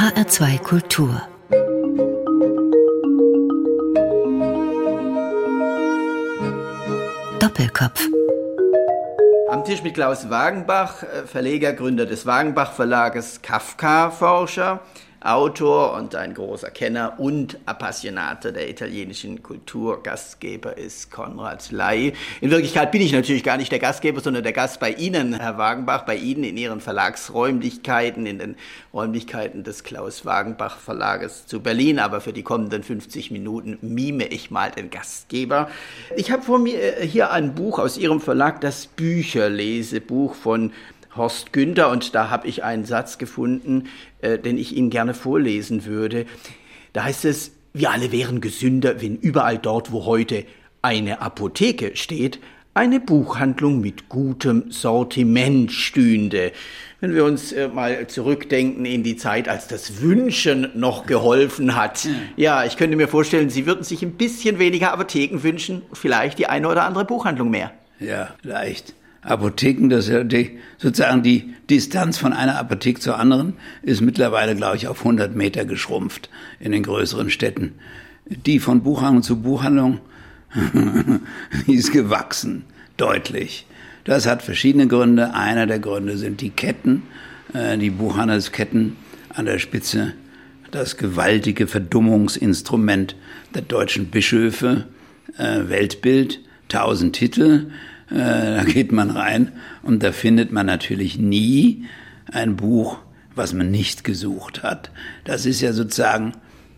HR2 Kultur Doppelkopf am Tisch mit Klaus Wagenbach, äh, Verleger, Gründer des Wagenbach Verlages, Kafka-Forscher. Autor und ein großer Kenner und Appassionater der italienischen Kultur. Gastgeber ist Konrad Ley. In Wirklichkeit bin ich natürlich gar nicht der Gastgeber, sondern der Gast bei Ihnen, Herr Wagenbach, bei Ihnen in Ihren Verlagsräumlichkeiten, in den Räumlichkeiten des Klaus Wagenbach Verlages zu Berlin. Aber für die kommenden 50 Minuten mime ich mal den Gastgeber. Ich habe vor mir äh, hier ein Buch aus Ihrem Verlag, das Bücherlesebuch von Horst Günther und da habe ich einen Satz gefunden, äh, den ich Ihnen gerne vorlesen würde. Da heißt es, wir alle wären gesünder, wenn überall dort, wo heute eine Apotheke steht, eine Buchhandlung mit gutem Sortiment stünde. Wenn wir uns äh, mal zurückdenken in die Zeit, als das Wünschen noch geholfen hat. Ja, ich könnte mir vorstellen, Sie würden sich ein bisschen weniger Apotheken wünschen, vielleicht die eine oder andere Buchhandlung mehr. Ja, vielleicht. Apotheken, das ja die, sozusagen die Distanz von einer Apotheke zur anderen ist mittlerweile, glaube ich, auf 100 Meter geschrumpft in den größeren Städten. Die von Buchhandlung zu Buchhandlung, die ist gewachsen, deutlich. Das hat verschiedene Gründe. Einer der Gründe sind die Ketten, äh, die Buchhandelsketten an der Spitze, das gewaltige Verdummungsinstrument der deutschen Bischöfe, äh, Weltbild, tausend Titel, äh, da geht man rein und da findet man natürlich nie ein Buch, was man nicht gesucht hat. Das ist ja sozusagen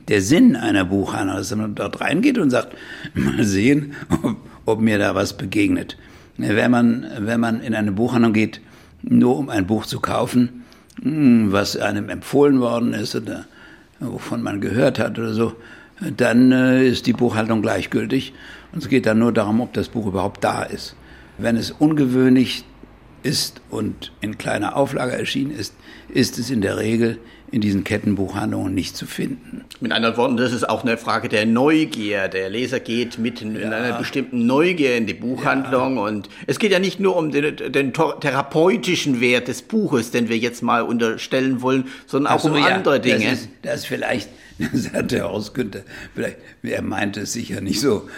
der Sinn einer Buchhandlung, dass man dort reingeht und sagt, mal sehen, ob, ob mir da was begegnet. Wenn man, wenn man in eine Buchhandlung geht, nur um ein Buch zu kaufen, hm, was einem empfohlen worden ist oder wovon man gehört hat oder so, dann äh, ist die Buchhaltung gleichgültig und es geht dann nur darum, ob das Buch überhaupt da ist. Wenn es ungewöhnlich ist und in kleiner Auflage erschienen ist, ist es in der Regel in diesen Kettenbuchhandlungen nicht zu finden. Mit anderen Worten, das ist auch eine Frage der Neugier. Der Leser geht mit in, ja. einer bestimmten Neugier in die Buchhandlung ja. und es geht ja nicht nur um den, den, therapeutischen Wert des Buches, den wir jetzt mal unterstellen wollen, sondern auch so, um ja, andere Dinge. Das ist, das ist vielleicht hat der Horst vielleicht, er meinte es sicher nicht so,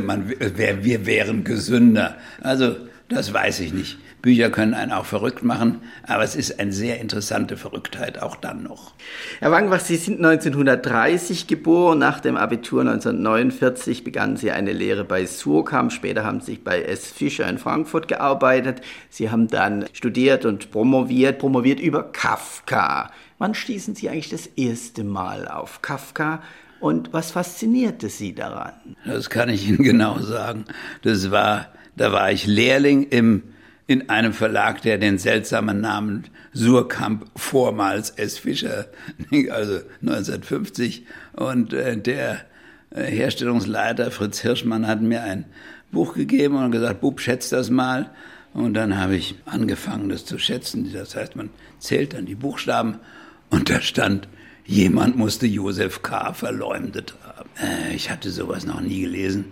man, wir wären gesünder. Also, das weiß ich nicht. Bücher können einen auch verrückt machen, aber es ist eine sehr interessante Verrücktheit auch dann noch. Herr Wangenbach, Sie sind 1930 geboren. Nach dem Abitur 1949 begannen Sie eine Lehre bei Surkamp. Später haben Sie bei S. Fischer in Frankfurt gearbeitet. Sie haben dann studiert und promoviert, promoviert über Kafka. Wann stießen Sie eigentlich das erste Mal auf Kafka? Und was faszinierte Sie daran? Das kann ich Ihnen genau sagen. Das war, da war ich Lehrling im, in einem Verlag, der den seltsamen Namen Surkamp vormals S. Fischer, also 1950. Und äh, der äh, Herstellungsleiter Fritz Hirschmann hat mir ein Buch gegeben und gesagt, Bub, schätzt das mal. Und dann habe ich angefangen, das zu schätzen. Das heißt, man zählt dann die Buchstaben und da stand, jemand musste Josef K. verleumdet haben. Äh, ich hatte sowas noch nie gelesen,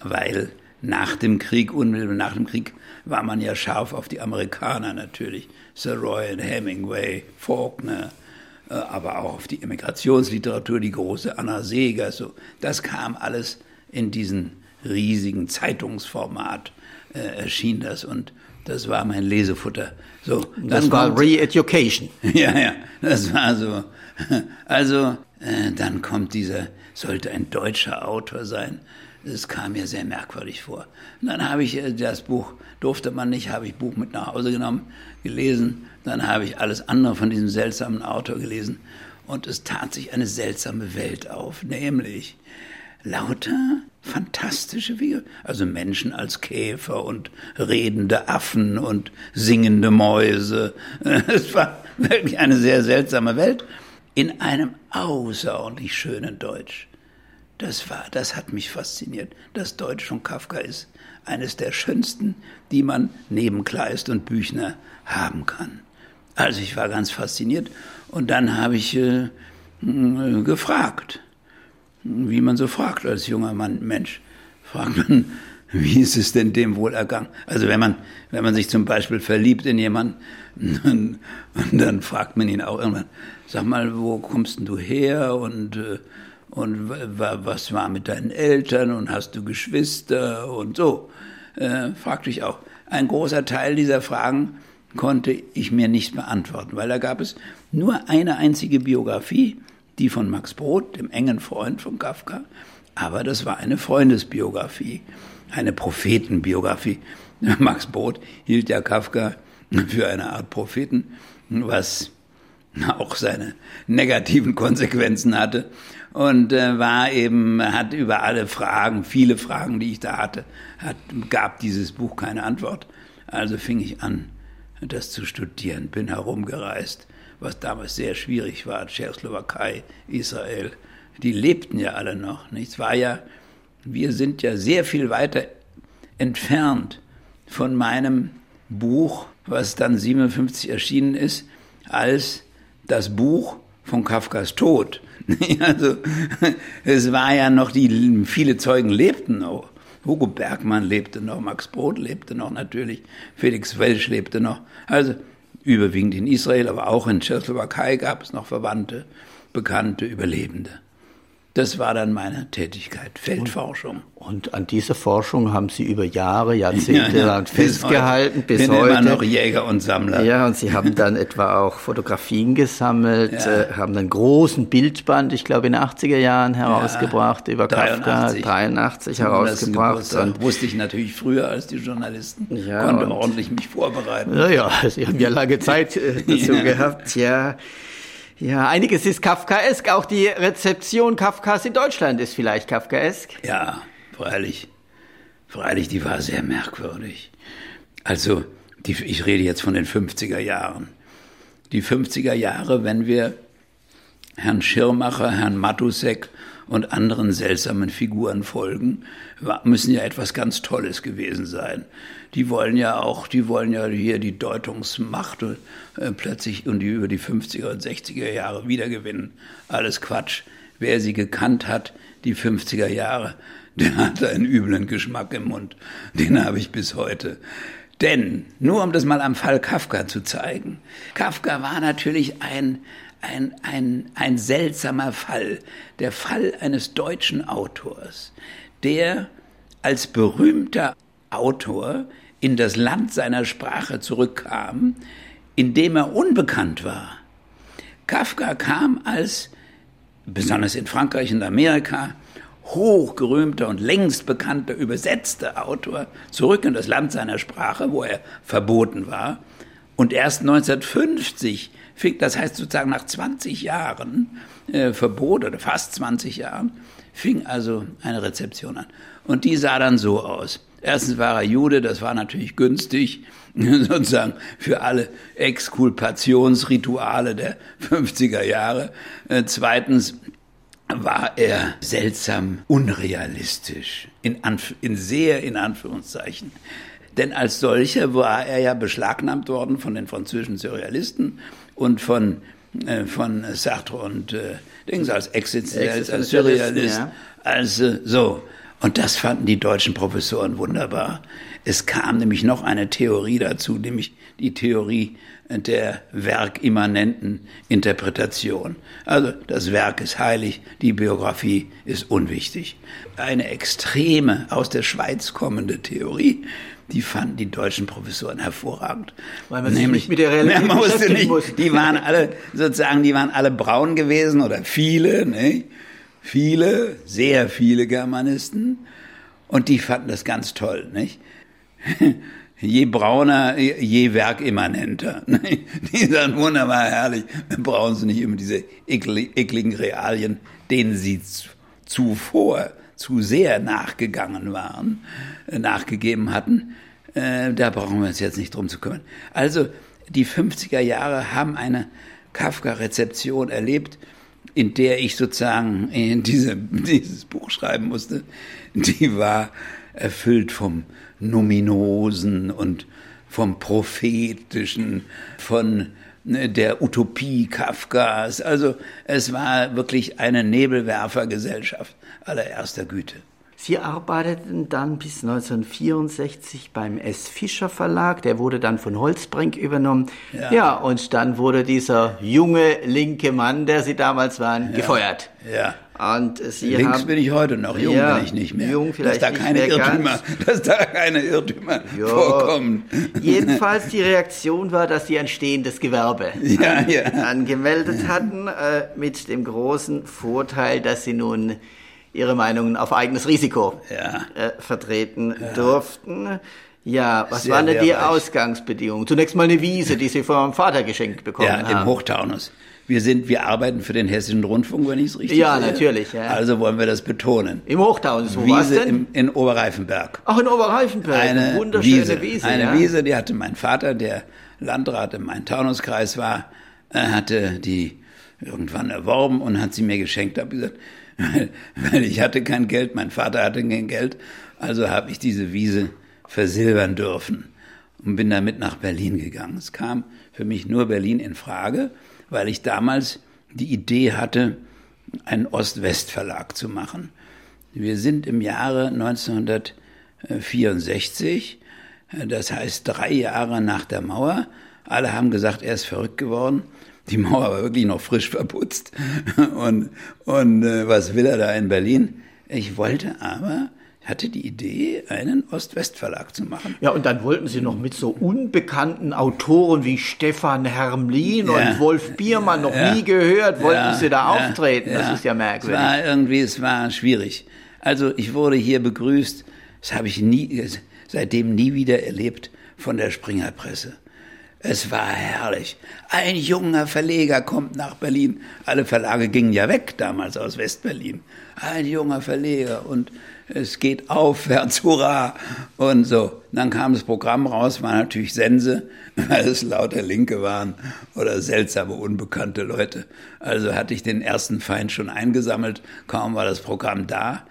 weil nach dem Krieg, unmittelbar nach dem Krieg, war man ja scharf auf die Amerikaner natürlich. Sir Roy und Hemingway, Faulkner, äh, aber auch auf die Immigrationsliteratur, die große Anna Seeger. So, das kam alles in diesen riesigen Zeitungsformat, äh, erschien das. Und das war mein Lesefutter. So, das war Re-Education. Ja, ja, das war so. Also, äh, dann kommt dieser, sollte ein deutscher Autor sein. Das kam mir sehr merkwürdig vor. Und dann habe ich äh, das Buch, durfte man nicht, habe ich Buch mit nach Hause genommen, gelesen. Dann habe ich alles andere von diesem seltsamen Autor gelesen. Und es tat sich eine seltsame Welt auf, nämlich lauter fantastische Figuren. Also Menschen als Käfer und redende Affen und singende Mäuse. Es war wirklich eine sehr seltsame Welt in einem außerordentlich schönen Deutsch. Das war, das hat mich fasziniert. Das Deutsch von Kafka ist eines der schönsten, die man neben Kleist und Büchner haben kann. Also ich war ganz fasziniert und dann habe ich äh, gefragt wie man so fragt als junger Mann, Mensch, fragt man, wie ist es denn dem wohl ergangen? Also wenn man, wenn man sich zum Beispiel verliebt in jemanden, und, dann fragt man ihn auch irgendwann, sag mal, wo kommst denn du her und, äh, und was war mit deinen Eltern und hast du Geschwister und so, äh, fragte ich auch. Ein großer Teil dieser Fragen konnte ich mir nicht beantworten, weil da gab es nur eine einzige Biografie, die von Max Brod, dem engen Freund von Kafka, aber das war eine Freundesbiografie eine Prophetenbiografie. Max Brod hielt ja Kafka für eine Art Propheten, was auch seine negativen Konsequenzen hatte und äh, war eben hat über alle Fragen, viele Fragen, die ich da hatte, hat, gab dieses Buch keine Antwort. Also fing ich an, das zu studieren, bin herumgereist, was damals sehr schwierig war, Tschechoslowakei, Israel, die lebten ja alle noch. Nichts war ja wir sind ja sehr viel weiter entfernt von meinem Buch, was dann 57 erschienen ist, als das Buch von Kafkas Tod. Also es war ja noch die viele Zeugen lebten noch. Hugo Bergmann lebte noch, Max Brod lebte noch natürlich, Felix Welsch lebte noch. Also überwiegend in Israel, aber auch in Tschechoslowakei gab es noch Verwandte, Bekannte, Überlebende. Das war dann meine Tätigkeit, Feldforschung. Und, und an dieser Forschung haben Sie über Jahre, Jahrzehnte ja, ja, festgehalten, bis heute. Bis heute. immer noch Jäger und Sammler. Ja, und Sie haben dann etwa auch Fotografien gesammelt, ja. äh, haben einen großen Bildband, ich glaube in den 80er Jahren herausgebracht, über 83. Kafka, 83 herausgebracht. Und wusste ich natürlich früher als die Journalisten, ja, konnte ordentlich mich vorbereiten. Ja, ja, Sie haben ja lange Zeit äh, dazu gehabt, ja. Ja, einiges ist Kafkaesk. Auch die Rezeption Kafkas in Deutschland ist vielleicht Kafkaesk. Ja, freilich. Freilich, die war sehr merkwürdig. Also, die, ich rede jetzt von den 50er Jahren. Die 50er Jahre, wenn wir Herrn Schirmacher, Herrn Matusek und anderen seltsamen Figuren folgen, müssen ja etwas ganz Tolles gewesen sein. Die wollen ja auch, die wollen ja hier die Deutungsmacht äh, plötzlich und die über die 50er und 60er Jahre wiedergewinnen. Alles Quatsch. Wer sie gekannt hat, die 50er Jahre, der hat einen üblen Geschmack im Mund. Den habe ich bis heute. Denn, nur um das mal am Fall Kafka zu zeigen, Kafka war natürlich ein, ein, ein, ein seltsamer Fall, der Fall eines deutschen Autors, der als berühmter Autor in das Land seiner Sprache zurückkam, in dem er unbekannt war. Kafka kam als, besonders in Frankreich und Amerika, hochgerühmter und längst bekannter übersetzter Autor zurück in das Land seiner Sprache, wo er verboten war. Und erst 1950 fing, das heißt sozusagen nach 20 Jahren äh, Verbot oder fast 20 Jahren, fing also eine Rezeption an. Und die sah dann so aus. Erstens war er Jude, das war natürlich günstig, sozusagen für alle Exkulpationsrituale der 50er Jahre. Äh, zweitens war er seltsam unrealistisch, in, Anf in sehr in Anführungszeichen. Denn als solcher war er ja beschlagnahmt worden von den französischen Surrealisten und von, äh, von Sartre und äh, Dings als Existenzialist, als Surrealist. Ja. Also so. Und das fanden die deutschen Professoren wunderbar. Es kam nämlich noch eine Theorie dazu, nämlich die Theorie der werkimmanenten Interpretation. Also das Werk ist heilig, die Biografie ist unwichtig. Eine extreme, aus der Schweiz kommende Theorie, die fanden die deutschen Professoren hervorragend. Weil man Nämlich, sich nicht mit der Realität man musste nicht, muss. Die waren alle, sozusagen, die waren alle braun gewesen oder viele, ne? Viele, sehr viele Germanisten. Und die fanden das ganz toll, nicht? je brauner, je werkimmanenter. Die sind wunderbar herrlich. Wir brauchen sie nicht immer diese ekligen Realien, denen sie zuvor zu sehr nachgegangen waren, äh, nachgegeben hatten. Äh, da brauchen wir uns jetzt nicht drum zu kümmern. Also die 50er Jahre haben eine Kafka-Rezeption erlebt, in der ich sozusagen in diese, dieses Buch schreiben musste. Die war erfüllt vom Nominosen und vom Prophetischen, von ne, der Utopie Kafkas. Also es war wirklich eine Nebelwerfergesellschaft allererster Güte. Sie arbeiteten dann bis 1964 beim S. Fischer Verlag, der wurde dann von Holzbrink übernommen. Ja, ja und dann wurde dieser junge linke Mann, der Sie damals waren, ja. gefeuert. Ja. Und Sie Links haben, bin ich heute noch, jung ja, bin ich nicht mehr. Jung vielleicht dass da keine Irrtümer, dass da keine Irrtümer ja. vorkommen. Jedenfalls die Reaktion war, dass Sie ein stehendes Gewerbe ja, an, angemeldet hatten, äh, mit dem großen Vorteil, dass Sie nun ihre Meinungen auf eigenes Risiko ja. äh, vertreten ja. durften. Ja, was Sehr waren denn die Ausgangsbedingungen? Zunächst mal eine Wiese, die Sie von meinem Vater geschenkt bekommen haben. Ja, im Hochtaunus. Wir sind, wir arbeiten für den Hessischen Rundfunk, wenn ich es richtig Ja, sehe. natürlich. Ja. Also wollen wir das betonen. Im Hochtaunus, wo Wiese denn? Im, in Oberreifenberg. Ach, in Oberreifenberg. Eine wunderschöne Wiese. Wiese. eine ja. Wiese, die hatte mein Vater, der Landrat im Main-Taunus-Kreis war, er hatte die irgendwann erworben und hat sie mir geschenkt. Hab gesagt, weil, weil ich hatte kein Geld, mein Vater hatte kein Geld, also habe ich diese Wiese versilbern dürfen und bin damit nach Berlin gegangen. Es kam für mich nur Berlin in Frage, weil ich damals die Idee hatte, einen Ost-West-Verlag zu machen. Wir sind im Jahre 1964, das heißt drei Jahre nach der Mauer. Alle haben gesagt, er ist verrückt geworden. Die Mauer war wirklich noch frisch verputzt. Und, und äh, was will er da in Berlin? Ich wollte aber, hatte die Idee, einen Ost-West-Verlag zu machen. Ja, und dann wollten Sie noch mit so unbekannten Autoren wie Stefan Hermlin ja. und Wolf Biermann noch ja. nie gehört, wollten ja. Sie da auftreten. Das ist ja merkwürdig. Es war irgendwie, es war schwierig. Also ich wurde hier begrüßt, das habe ich nie, seitdem nie wieder erlebt von der Springerpresse. Es war herrlich. Ein junger Verleger kommt nach Berlin. Alle Verlage gingen ja weg damals aus Westberlin. Ein junger Verleger und es geht aufwärts, hurra! Und so. Dann kam das Programm raus, war natürlich Sense, weil es lauter Linke waren oder seltsame, unbekannte Leute. Also hatte ich den ersten Feind schon eingesammelt, kaum war das Programm da.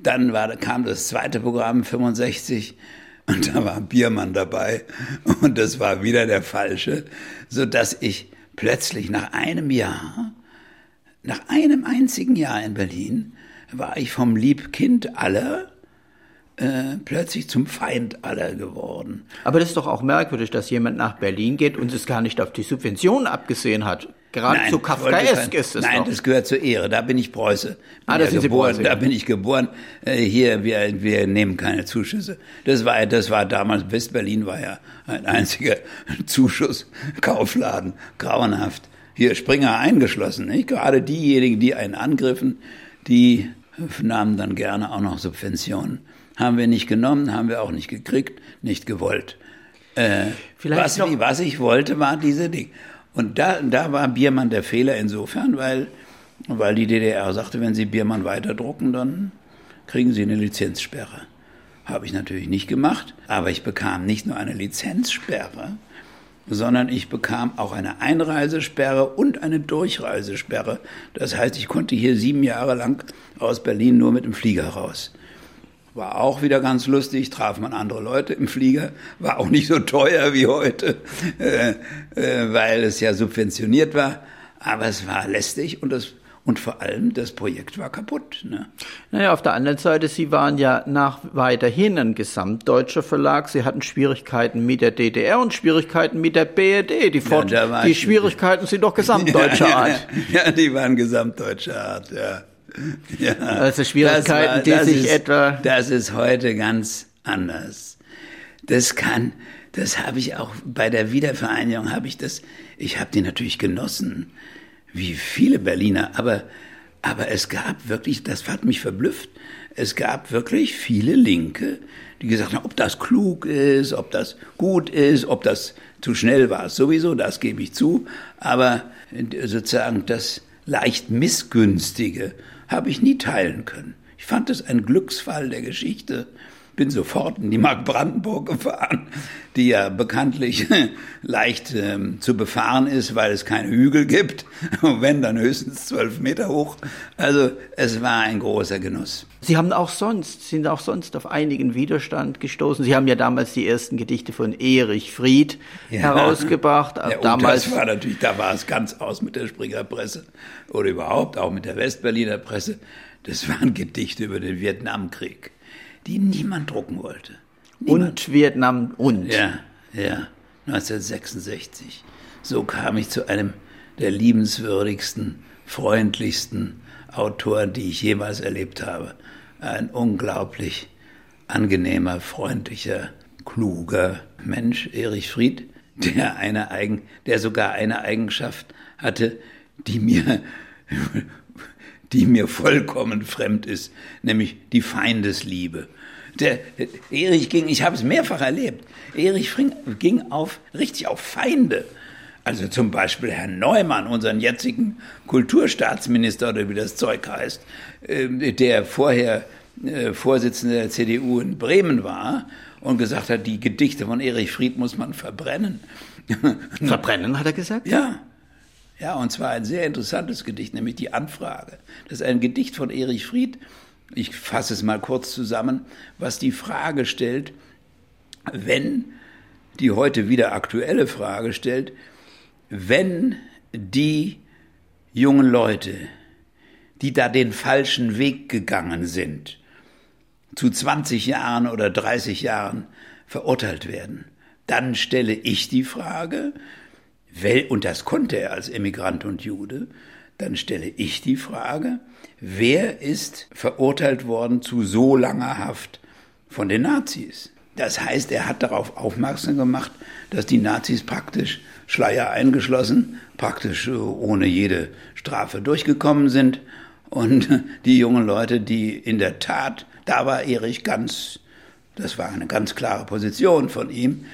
Dann war, kam das zweite Programm, 65, und da war Biermann dabei. Und das war wieder der falsche, so dass ich plötzlich nach einem Jahr, nach einem einzigen Jahr in Berlin, war ich vom Liebkind aller äh, plötzlich zum Feind aller geworden. Aber das ist doch auch merkwürdig, dass jemand nach Berlin geht und es gar nicht auf die Subventionen abgesehen hat. Geradezu Nein, Kafkaesk ist es Nein, doch. das gehört zur Ehre. Da bin ich Preuße. Bin Ah, da ja geboren. Preuße, Da bin ich geboren. Äh, Hier, wir, wir nehmen keine Zuschüsse. Das war, das war damals, West-Berlin war ja ein einziger Zuschusskaufladen. Grauenhaft. Hier Springer eingeschlossen, nicht? Gerade diejenigen, die einen angriffen, die nahmen dann gerne auch noch Subventionen. Haben wir nicht genommen, haben wir auch nicht gekriegt, nicht gewollt. Äh, Vielleicht was, was ich wollte, war diese Ding. Und da, da war Biermann der Fehler insofern, weil, weil die DDR sagte, wenn Sie Biermann weiterdrucken, dann kriegen Sie eine Lizenzsperre. Habe ich natürlich nicht gemacht, aber ich bekam nicht nur eine Lizenzsperre, sondern ich bekam auch eine Einreisesperre und eine Durchreisesperre. Das heißt, ich konnte hier sieben Jahre lang aus Berlin nur mit dem Flieger raus. War auch wieder ganz lustig, traf man andere Leute im Flieger, war auch nicht so teuer wie heute, äh, äh, weil es ja subventioniert war, aber es war lästig und das und vor allem das Projekt war kaputt. Ne? Naja, auf der anderen Seite, Sie waren ja nach weiterhin ein gesamtdeutscher Verlag. Sie hatten Schwierigkeiten mit der DDR und Schwierigkeiten mit der BRD. Die, Fort war die Schwierigkeiten sind doch gesamtdeutscher Art. Ja, ja, die waren gesamtdeutscher Art, ja. ja. Also Schwierigkeiten, die das sich ist, etwa- Das ist heute ganz anders. Das kann, das habe ich auch bei der Wiedervereinigung habe ich das, ich habe die natürlich genossen, wie viele Berliner, aber, aber es gab wirklich, das hat mich verblüfft, es gab wirklich viele Linke, die gesagt haben, ob das klug ist, ob das gut ist, ob das zu schnell war, sowieso, das gebe ich zu, aber sozusagen das leicht missgünstige habe ich nie teilen können. Ich fand es ein Glücksfall der Geschichte, bin sofort in die Mark Brandenburg gefahren, die ja bekanntlich leicht ähm, zu befahren ist, weil es keine Hügel gibt. Und wenn, dann höchstens zwölf Meter hoch. Also es war ein großer Genuss. Sie haben auch sonst, sind auch sonst auf einigen Widerstand gestoßen. Sie haben ja damals die ersten Gedichte von Erich Fried ja. herausgebracht. Ja, damals das war natürlich, da war es ganz aus mit der Springer Presse oder überhaupt auch mit der Westberliner Presse. Das waren Gedichte über den Vietnamkrieg die niemand drucken wollte. Niemand. Und Vietnam und. Ja, ja, 1966. So kam ich zu einem der liebenswürdigsten, freundlichsten Autoren, die ich jemals erlebt habe. Ein unglaublich angenehmer, freundlicher, kluger Mensch, Erich Fried, der eine Eigen, der sogar eine Eigenschaft hatte, die mir die mir vollkommen fremd ist, nämlich die Feindesliebe. Der, Erich ging, ich habe es mehrfach erlebt, Erich ging auf, richtig auf Feinde. Also zum Beispiel Herrn Neumann, unseren jetzigen Kulturstaatsminister oder wie das Zeug heißt, ähm, der vorher äh, Vorsitzender der CDU in Bremen war und gesagt hat, die Gedichte von Erich Fried muss man verbrennen. Verbrennen, hat er gesagt? Ja. Ja, und zwar ein sehr interessantes Gedicht, nämlich die Anfrage. Das ist ein Gedicht von Erich Fried. Ich fasse es mal kurz zusammen, was die Frage stellt, wenn die heute wieder aktuelle Frage stellt, wenn die jungen Leute, die da den falschen Weg gegangen sind, zu 20 Jahren oder 30 Jahren verurteilt werden, dann stelle ich die Frage, und das konnte er als Emigrant und Jude, dann stelle ich die Frage, wer ist verurteilt worden zu so langer Haft von den Nazis? Das heißt, er hat darauf aufmerksam gemacht, dass die Nazis praktisch Schleier eingeschlossen, praktisch äh, ohne jede Strafe durchgekommen sind. Und die jungen Leute, die in der Tat, da war Erich ganz, das war eine ganz klare Position von ihm,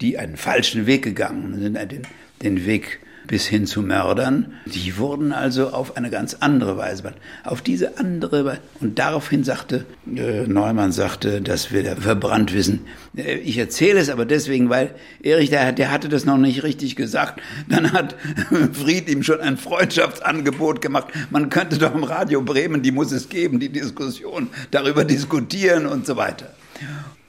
die einen falschen Weg gegangen sind, den den Weg bis hin zu Mördern. Die wurden also auf eine ganz andere Weise, auf diese andere Weise. Und daraufhin sagte, äh, Neumann sagte, dass wir da verbrannt wissen. Äh, ich erzähle es aber deswegen, weil Erich, der, der hatte das noch nicht richtig gesagt. Dann hat Fried ihm schon ein Freundschaftsangebot gemacht. Man könnte doch im Radio Bremen, die muss es geben, die Diskussion darüber diskutieren und so weiter.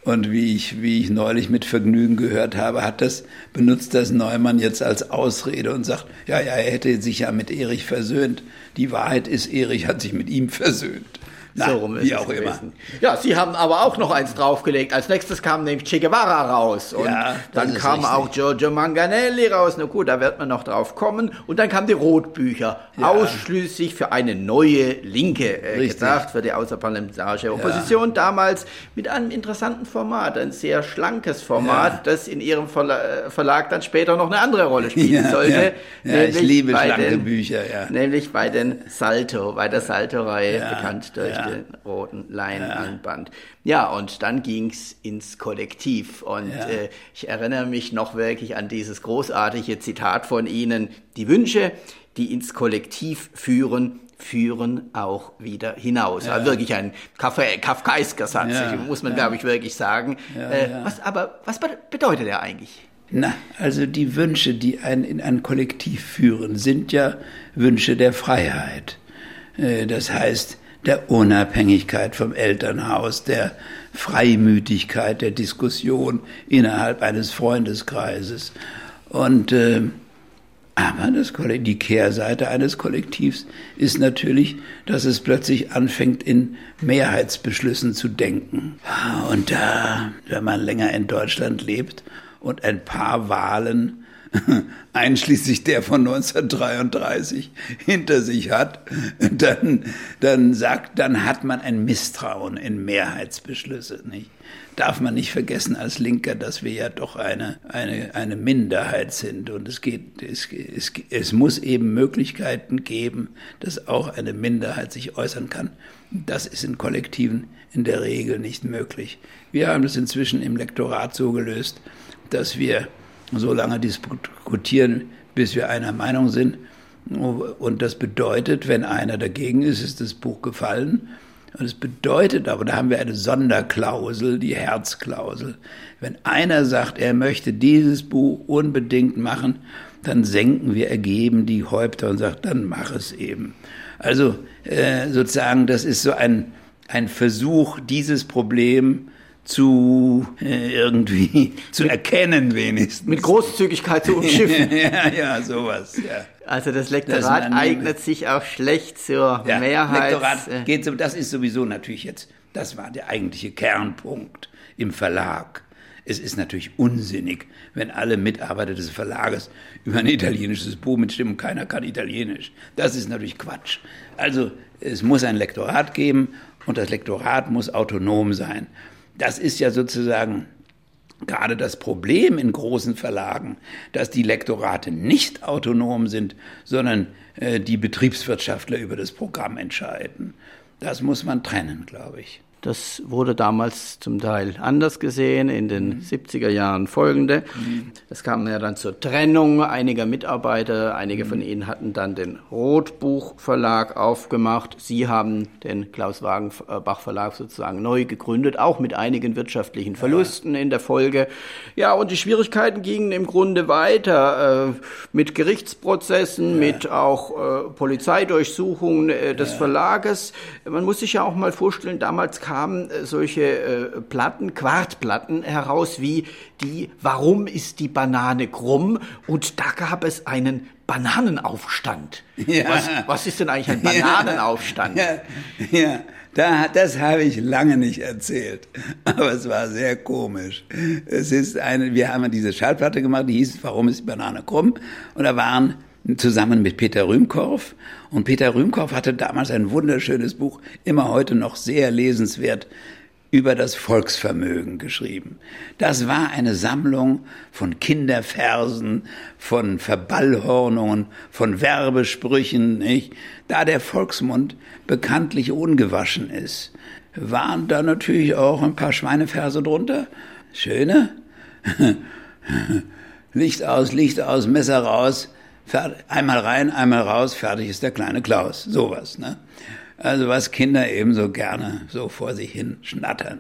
Und wie ich, wie ich neulich mit Vergnügen gehört habe, hat das, benutzt das Neumann jetzt als Ausrede und sagt, ja, ja, er hätte sich ja mit Erich versöhnt. Die Wahrheit ist, Erich hat sich mit ihm versöhnt. Na, so rum ist wie auch gewesen. immer. Ja, Sie haben aber auch noch eins draufgelegt. Als nächstes kam nämlich Che Guevara raus. Und ja, dann kam richtig. auch Giorgio Manganelli raus. Na gut, da wird man noch drauf kommen. Und dann kamen die Rotbücher. Ja. Ausschließlich für eine neue Linke äh, gedacht, für die außerparlamentarische Opposition. Ja. Damals mit einem interessanten Format, ein sehr schlankes Format, das in Ihrem Verla äh, Verlag dann später noch eine andere Rolle spielen sollte. Ja, ich liebe schlanke den, Bücher. Nämlich bei den Salto, bei der Salto-Reihe, bekannt durch den roten Leinwandband. Ja. und dann ging's ins Kollektiv. Und äh, ich erinnere mich noch wirklich an dieses großartige Zitat von Ihnen. Die Wünsche, die ins Kollektiv führen, führen auch wieder hinaus. Ja. Also wirklich ein Kafkaesker Satz, ja, muss man, ja. glaube ich, wirklich sagen. Äh, was, aber was bedeutet er eigentlich? Na, also die Wünsche, die einen in ein Kollektiv führen, sind ja Wünsche der Freiheit. Äh, das heißt, der Unabhängigkeit vom Elternhaus, der Freimütigkeit der Diskussion innerhalb eines Freundeskreises. Und äh, aber das, die Kehrseite eines Kollektivs ist natürlich, dass es plötzlich anfängt, in Mehrheitsbeschlüssen zu denken. Und da, wenn man länger in Deutschland lebt und ein paar Wahlen einschließlich der von 1933 hinter sich hat, dann, dann sagt, dann hat man ein Misstrauen in Mehrheitsbeschlüsse, nicht? Darf man nicht vergessen als Linker, dass wir ja doch eine, eine, eine Minderheit sind und es geht, es, es, es muss eben Möglichkeiten geben, dass auch eine Minderheit sich äußern kann. Das ist in Kollektiven in der Regel nicht möglich. Wir haben das inzwischen im Lektorat so gelöst, dass wir so lange diskutieren, bis wir einer Meinung sind. Und das bedeutet, wenn einer dagegen ist, ist das Buch gefallen. Und es bedeutet aber, da haben wir eine Sonderklausel, die Herzklausel. Wenn einer sagt, er möchte dieses Buch unbedingt machen, dann senken wir ergeben die Häupter und sagt, dann mach es eben. Also äh, sozusagen, das ist so ein, ein Versuch, dieses Problem zu äh, irgendwie zu erkennen wenigstens. Mit Großzügigkeit zu umschiffen. ja, ja, sowas. Ja. Also das Lektorat das eignet sich auch schlecht zur ja, Mehrheit. Lektorat äh, geht so, das ist sowieso natürlich jetzt, das war der eigentliche Kernpunkt im Verlag. Es ist natürlich unsinnig, wenn alle Mitarbeiter des Verlages über ein italienisches Buch mitstimmen, keiner kann Italienisch. Das ist natürlich Quatsch. Also es muss ein Lektorat geben und das Lektorat muss autonom sein. Das ist ja sozusagen gerade das Problem in großen Verlagen, dass die Lektorate nicht autonom sind, sondern äh, die Betriebswirtschaftler über das Programm entscheiden. Das muss man trennen, glaube ich. Das wurde damals zum Teil anders gesehen, in den mhm. 70er Jahren folgende. Mhm. Es kam ja dann zur Trennung einiger Mitarbeiter. Einige mhm. von ihnen hatten dann den Rotbuch Verlag aufgemacht. Sie haben den Klaus Wagenbach Verlag sozusagen neu gegründet, auch mit einigen wirtschaftlichen Verlusten ja. in der Folge. Ja, und die Schwierigkeiten gingen im Grunde weiter äh, mit Gerichtsprozessen, ja. mit auch äh, Polizeidurchsuchungen äh, des ja. Verlages. Man muss sich ja auch mal vorstellen, damals kam kamen äh, solche äh, Platten, Quartplatten heraus wie die Warum ist die Banane krumm? Und da gab es einen Bananenaufstand. Ja. Was, was ist denn eigentlich ein Bananenaufstand? Ja, ja. Da, das habe ich lange nicht erzählt, aber es war sehr komisch. Es ist eine, wir haben diese Schallplatte gemacht, die hieß Warum ist die Banane krumm? Und da waren zusammen mit Peter Rühmkorff. Und Peter Rühmkorff hatte damals ein wunderschönes Buch, immer heute noch sehr lesenswert, über das Volksvermögen geschrieben. Das war eine Sammlung von Kinderversen, von Verballhornungen, von Werbesprüchen, nicht? Da der Volksmund bekanntlich ungewaschen ist, waren da natürlich auch ein paar Schweineverse drunter. Schöne. Licht aus, Licht aus, Messer raus, einmal rein, einmal raus, fertig ist der kleine Klaus. Sowas, ne? Also was Kinder eben so gerne so vor sich hin schnattern.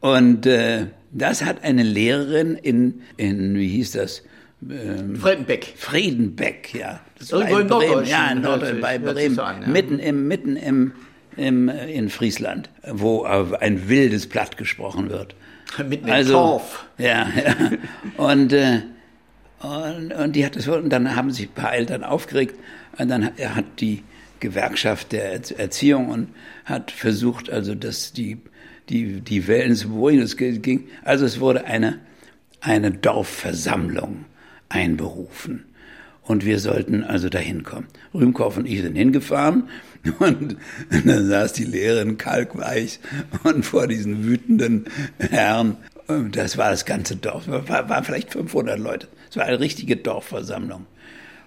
Und äh, das hat eine Lehrerin in, in wie hieß das? Ähm, Friedenbeck. Friedenbeck, ja. Das Irgendwo in Bremen. Ja, in Norddeutschland, bei Bremen. An, ja. Mitten im, mitten im, im, in Friesland, wo ein wildes Platt gesprochen wird. Mitten also, im Torf. Ja, ja. Und äh, und, und die hat das, und dann haben sich ein paar Eltern aufgeregt. Und dann hat, die Gewerkschaft der Erziehung und hat versucht, also dass die, die, die Wellen zu beruhigen. Es ging, also es wurde eine, eine Dorfversammlung einberufen. Und wir sollten also dahin kommen. Rühmkorff und ich sind hingefahren und dann saß die Lehrerin kalkweich und vor diesen wütenden Herren das war das ganze Dorf. War, vielleicht 500 Leute. Es war eine richtige Dorfversammlung.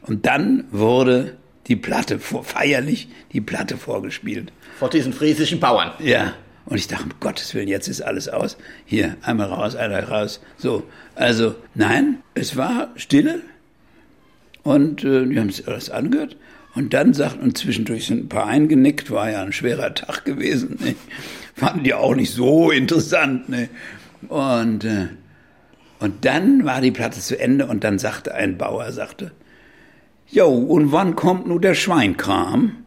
Und dann wurde die Platte vor, feierlich die Platte vorgespielt. Vor diesen friesischen Bauern. Ja. Und ich dachte, um Gottes Willen, jetzt ist alles aus. Hier, einmal raus, einmal raus. So. Also, nein, es war Stille. Und äh, die haben sich alles angehört. Und dann sagt, und zwischendurch sind ein paar eingenickt, war ja ein schwerer Tag gewesen. Ne? Fanden die auch nicht so interessant. Ne? Und, äh, und dann war die Platte zu Ende und dann sagte ein Bauer, sagte, Jo, und wann kommt nun der Schweinkram?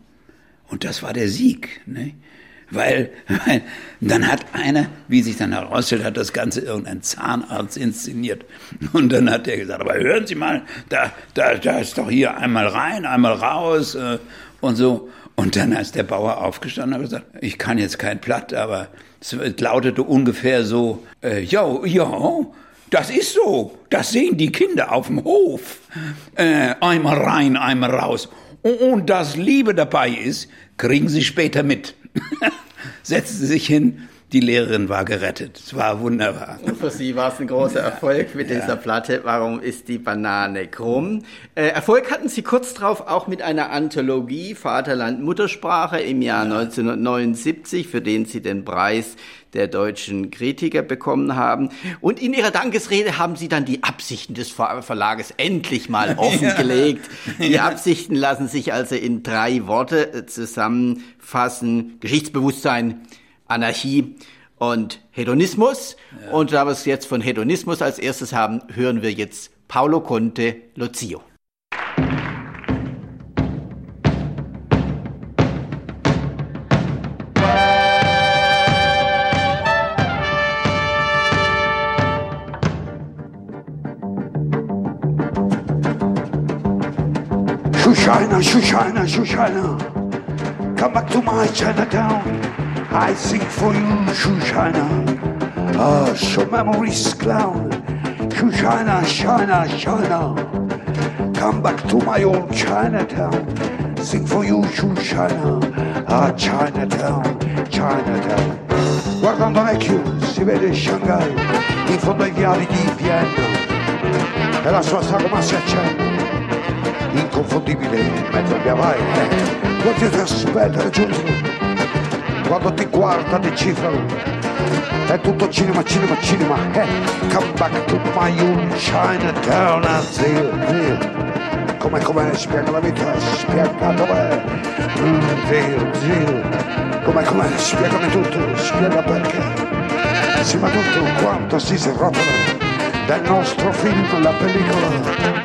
Und das war der Sieg, ne? Weil, weil dann hat einer, wie sich dann herausstellt, hat das Ganze irgendein Zahnarzt inszeniert. Und dann hat er gesagt, aber hören Sie mal, da, da, da ist doch hier einmal rein, einmal raus äh, und so. Und dann ist der Bauer aufgestanden und hat gesagt, ich kann jetzt kein Platt, aber es lautete ungefähr so, äh, ja, ja, das ist so, das sehen die Kinder auf dem Hof. Äh, einmal rein, einmal raus. Und das Liebe dabei ist, kriegen sie später mit. Setzte sich hin, die Lehrerin war gerettet. Es war wunderbar. Und für Sie war es ein großer Erfolg mit ja. dieser Platte. Warum ist die Banane krumm? Äh, Erfolg hatten Sie kurz drauf auch mit einer Anthologie Vaterland Muttersprache im Jahr ja. 1979, für den Sie den Preis der deutschen Kritiker bekommen haben. Und in Ihrer Dankesrede haben Sie dann die Absichten des Verlages endlich mal offengelegt. Ja. Die Absichten lassen sich also in drei Worte äh, zusammenfassen. Geschichtsbewusstsein, Anarchie und Hedonismus. Ja. Und da wir es jetzt von Hedonismus als erstes haben, hören wir jetzt Paolo Conte Lozio. China, China, China, come back to my Chinatown. I sing for you, Shoshana. Ah, so memories clown. Shoshana, Shana, Shana. Come back to my old Chinatown. Sing for you, Shoshana. Ah, Chinatown, Chinatown. Guardando vecchio si vede Shanghai in fondo ai viali di Vienna e la sua sagoma si accende inconfondibile in mezzo agli eh. quanti ti aspetta raggiungere quando ti guarda decifralo è tutto cinema, cinema, cinema. Eh. come back to my own Chinatown ah, zio, zio come come spiega la vita spiega dov'è. Mm, zio, zio come come spiegami tutto spiega perché. Sì ma tutto quanto si serrotola del nostro film la pellicola.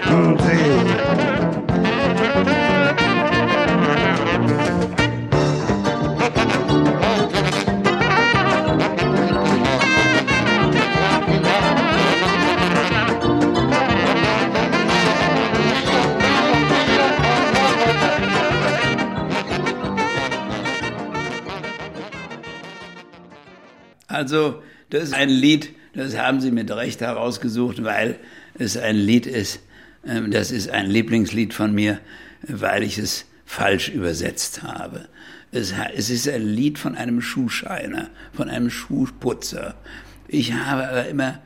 Mm, zio Also, das ist ein Lied, das haben Sie mit Recht herausgesucht, weil es ein Lied ist, ähm, das ist ein Lieblingslied von mir, weil ich es falsch übersetzt habe. Es, ist ein Lied von einem Schuhscheiner, von einem Schuhputzer. Ich habe aber immer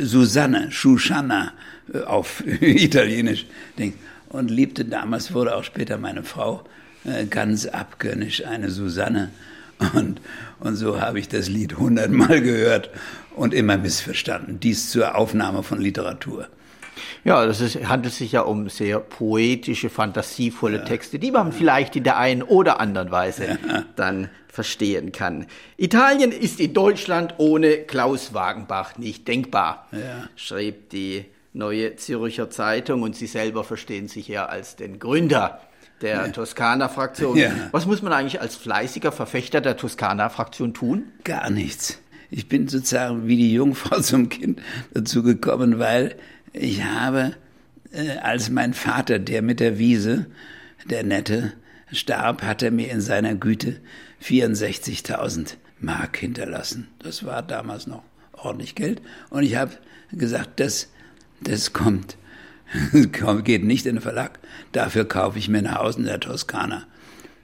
Susanne, Schuschanna äh, auf Italienisch und liebte damals, wurde auch später meine Frau äh, ganz abgönnisch eine Susanne. Und, und so habe ich das Lied hundertmal gehört und immer missverstanden. Dies zur Aufnahme von Literatur. Ja, das ist, handelt sich ja um sehr poetische, fantasievolle ja. Texte, die man vielleicht in der einen oder anderen Weise ja. dann verstehen kann. Italien ist in Deutschland ohne Klaus Wagenbach nicht denkbar, ja. schrieb die Neue Zürcher Zeitung und Sie selber verstehen sich ja als den Gründer der ja. Toskana-Fraktion. Ja. Was muss man eigentlich als fleißiger Verfechter der Toskana-Fraktion tun? Gar nichts. Ich bin sozusagen wie die Jungfrau zum Kind dazu gekommen, weil ich habe, äh, als mein Vater, der mit der Wiese, der Nette, starb, hat er mir in seiner Güte 64.000 Mark hinterlassen. Das war damals noch ordentlich Geld. Und ich habe gesagt, das, das kommt geht nicht in den Verlag. Dafür kaufe ich mir ein Haus in der Toskana.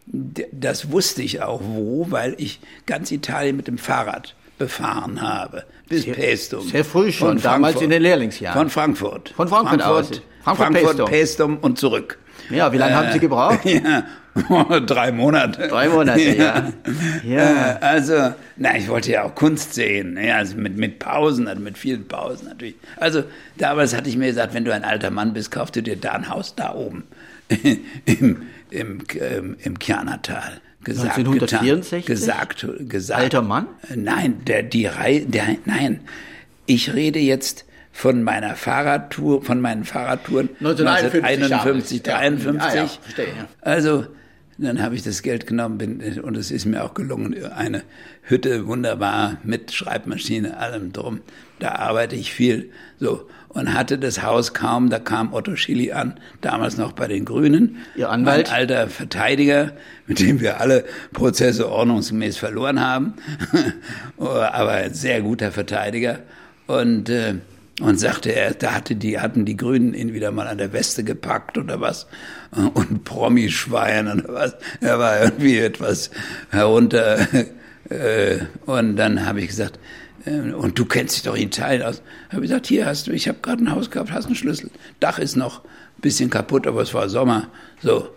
Das wusste ich auch wo, weil ich ganz Italien mit dem Fahrrad befahren habe. Bis sehr, Pestum. Sehr früh schon, damals in den Lehrlingsjahren. Von Frankfurt. Von Frankfurt, Frankfurt aus. Frankfurt, Frankfurt Pestum. Pestum und zurück. Ja, wie lange äh, haben Sie gebraucht? Ja, Drei Monate. Drei Monate, ja. ja. Äh, also, na, ich wollte ja auch Kunst sehen, ja, also mit, mit Pausen, also mit vielen Pausen natürlich. Also, damals hatte ich mir gesagt, wenn du ein alter Mann bist, kaufst du dir da ein Haus da oben im, im, im, im Kjernertal. Gesagt, 1964? gesagt, gesagt. Alter Mann? Nein, der, die Reihe, der, nein. Ich rede jetzt von meiner Fahrradtour, von meinen Fahrradtouren 1951, 1953, 53. Ja, ja, ja, also dann habe ich das Geld genommen bin, und es ist mir auch gelungen, eine Hütte wunderbar mit Schreibmaschine, allem drum. Da arbeite ich viel so und hatte das Haus kaum. Da kam Otto Schilly an, damals noch bei den Grünen. Ihr Anwalt? Mein alter Verteidiger, mit dem wir alle Prozesse ordnungsgemäß verloren haben, aber ein sehr guter Verteidiger. Und äh, und sagte er, da hatte die, hatten die Grünen ihn wieder mal an der Weste gepackt oder was und Promischwein oder was. Er war irgendwie etwas herunter Äh, und dann habe ich gesagt, äh, und du kennst dich doch in Italien aus. Habe ich gesagt, hier hast du, ich habe gerade ein Haus gehabt, hast einen Schlüssel. Dach ist noch ein bisschen kaputt, aber es war Sommer. So,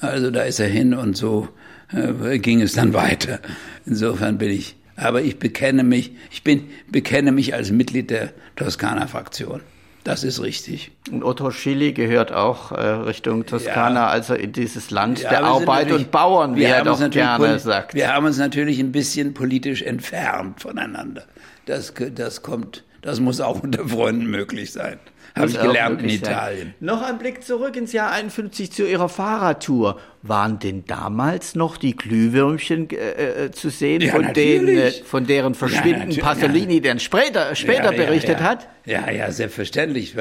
also da ist er hin und so äh, ging es dann weiter. Insofern bin ich, aber ich bekenne mich, ich bin, bekenne mich als Mitglied der Toskana-Fraktion. Das ist richtig. Und Otto Schilly gehört auch äh, Richtung Toskana, ja. also in dieses Land Ja, der Arbeit und Bauern, wie wir er haben uns doch natürlich gerne sagt. Wir haben uns natürlich ein bisschen politisch entfernt voneinander. Das, das kommt, das muss auch unter Freunden möglich sein. Habe ich gelernt in möglich sein. Italien. Noch ein Blick zurück ins Jahr 51 zu Ihrer Fahrradtour. Waren denn damals noch die Glühwürmchen äh, äh, zu sehen, Ja, von, denen, äh, von deren Verschwinden natürlich, Pasolini dann später, später Ja, ja, berichtet ja. hat? Ja, ja, selbstverständlich.